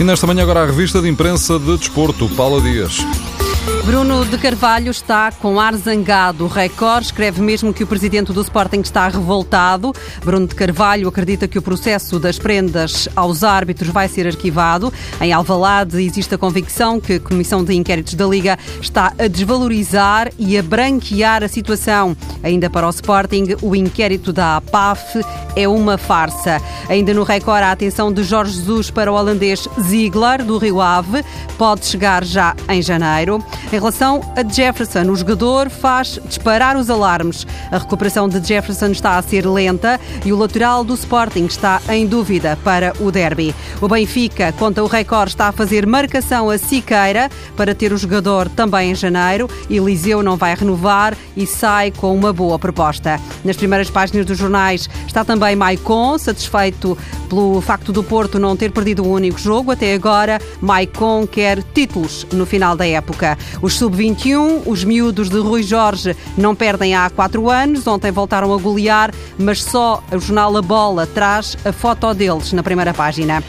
E nesta manhã agora a revista de imprensa de desporto, Paula Dias. Bruno de Carvalho está com ar zangado. O Record escreve mesmo que o presidente do Sporting está revoltado. Bruno de Carvalho acredita que o processo das prendas aos árbitros vai ser arquivado. Em Alvalade existe a convicção que a Comissão de Inquéritos da Liga está a desvalorizar e a branquear a situação. Ainda para o Sporting, o inquérito da APAF é uma farsa. Ainda no Record, a atenção de Jorge Jesus para o holandês Ziegler, do Rio Ave, pode chegar já em janeiro. Em relação a Jefferson, o jogador faz disparar os alarmes. A recuperação de Jefferson está a ser lenta e o lateral do Sporting está em dúvida para o derby. O Benfica, conta o Record, está a fazer marcação a Siqueira para ter o jogador também em janeiro. Eliseu não vai renovar e sai com uma boa proposta. Nas primeiras páginas dos jornais está também Maicon, satisfeito pelo facto do Porto não ter perdido o único jogo até agora. Maicon quer títulos no final da época. Os sub-21, os miúdos de Rui Jorge, não perdem há quatro anos. Ontem voltaram a golear, mas só o jornal A Bola traz a foto deles na primeira página.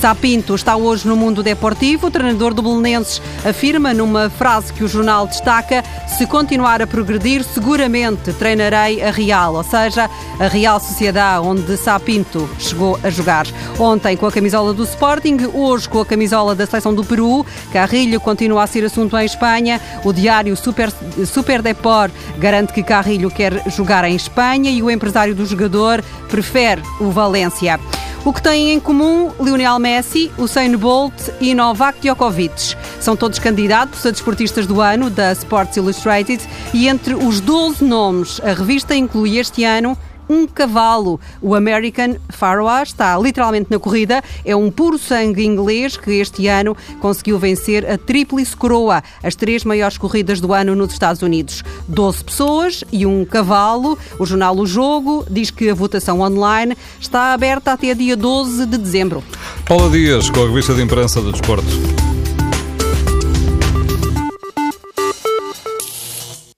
Sapinto está hoje no mundo deportivo. O treinador do Belenenses afirma numa frase que o jornal destaca: se continuar a progredir, seguramente treinarei a Real, ou seja, a Real Sociedade, onde Sapinto chegou a jogar. Ontem com a camisola do Sporting, hoje com a camisola da seleção do Peru. Carrilho continua a ser assunto em Espanha. O diário Super, Super Deport garante que Carrilho quer jogar em Espanha e o empresário do jogador prefere o Valência. O que têm em comum Lionel Messi, Usain Bolt e Novak Djokovic. São todos candidatos a desportistas do ano da Sports Illustrated e entre os 12 nomes, a revista inclui este ano um cavalo. O American Pharaoh está literalmente na corrida. É um puro sangue inglês que este ano conseguiu vencer a Tríplice Coroa, as três maiores corridas do ano nos Estados Unidos. 12 pessoas e um cavalo. O jornal O Jogo diz que a votação online está aberta até dia 12 de dezembro. Paula Dias, com a revista de imprensa do desporto.